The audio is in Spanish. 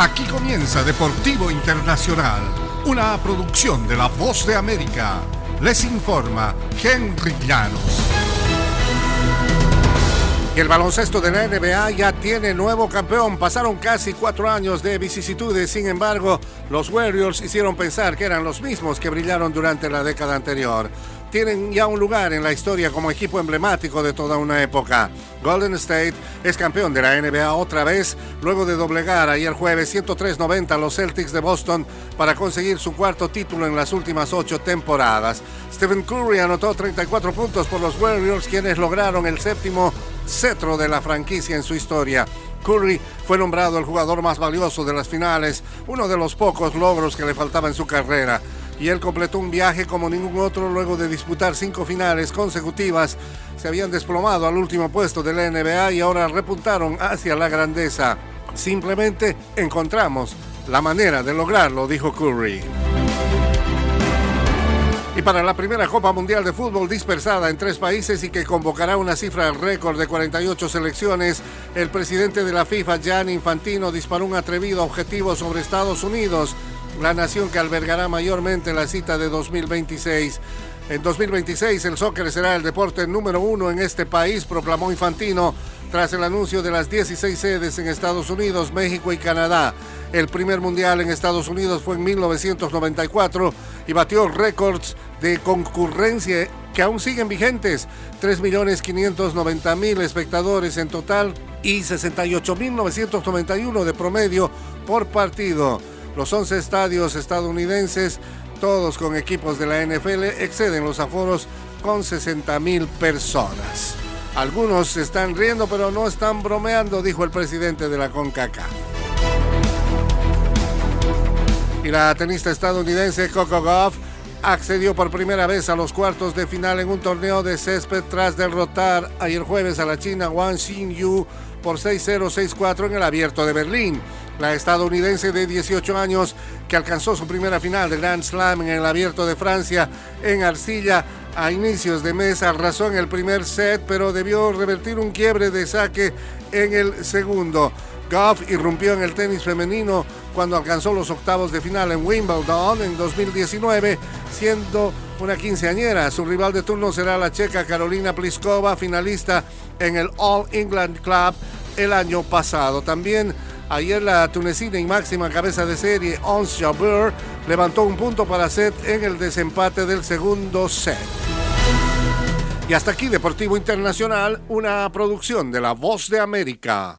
Aquí comienza Deportivo Internacional, una producción de La Voz de América. Les informa Henry Llanos. El baloncesto de la NBA ya tiene nuevo campeón. Pasaron casi cuatro años de vicisitudes. Sin embargo, los Warriors hicieron pensar que eran los mismos que brillaron durante la década anterior tienen ya un lugar en la historia como equipo emblemático de toda una época. Golden State es campeón de la NBA otra vez, luego de doblegar ayer jueves 103-90 a los Celtics de Boston para conseguir su cuarto título en las últimas ocho temporadas. Stephen Curry anotó 34 puntos por los Warriors, quienes lograron el séptimo cetro de la franquicia en su historia. Curry fue nombrado el jugador más valioso de las finales, uno de los pocos logros que le faltaba en su carrera y él completó un viaje como ningún otro luego de disputar cinco finales consecutivas. Se habían desplomado al último puesto de la NBA y ahora repuntaron hacia la grandeza. Simplemente encontramos la manera de lograrlo, dijo Curry. Y para la primera Copa Mundial de Fútbol dispersada en tres países y que convocará una cifra récord de 48 selecciones, el presidente de la FIFA, Gianni Infantino, disparó un atrevido objetivo sobre Estados Unidos la nación que albergará mayormente la cita de 2026. En 2026 el soccer será el deporte número uno en este país, proclamó Infantino tras el anuncio de las 16 sedes en Estados Unidos, México y Canadá. El primer mundial en Estados Unidos fue en 1994 y batió récords de concurrencia que aún siguen vigentes. 3.590.000 espectadores en total y 68.991 de promedio por partido. Los 11 estadios estadounidenses, todos con equipos de la NFL, exceden los aforos con 60 mil personas. Algunos están riendo, pero no están bromeando, dijo el presidente de la CONCACAF. Y la tenista estadounidense Coco Goff accedió por primera vez a los cuartos de final en un torneo de césped tras derrotar ayer jueves a la China Wang Xinyu por 6-0, 6-4 en el abierto de Berlín. La estadounidense de 18 años que alcanzó su primera final de Grand Slam en el abierto de Francia en Arcilla a inicios de mes arrasó en el primer set, pero debió revertir un quiebre de saque en el segundo. Goff irrumpió en el tenis femenino cuando alcanzó los octavos de final en Wimbledon en 2019, siendo una quinceañera. Su rival de turno será la checa Carolina Pliskova, finalista en el All England Club el año pasado. También ayer la tunecina y máxima cabeza de serie, Ons Jabeur, levantó un punto para set en el desempate del segundo set. Y hasta aquí Deportivo Internacional, una producción de La Voz de América.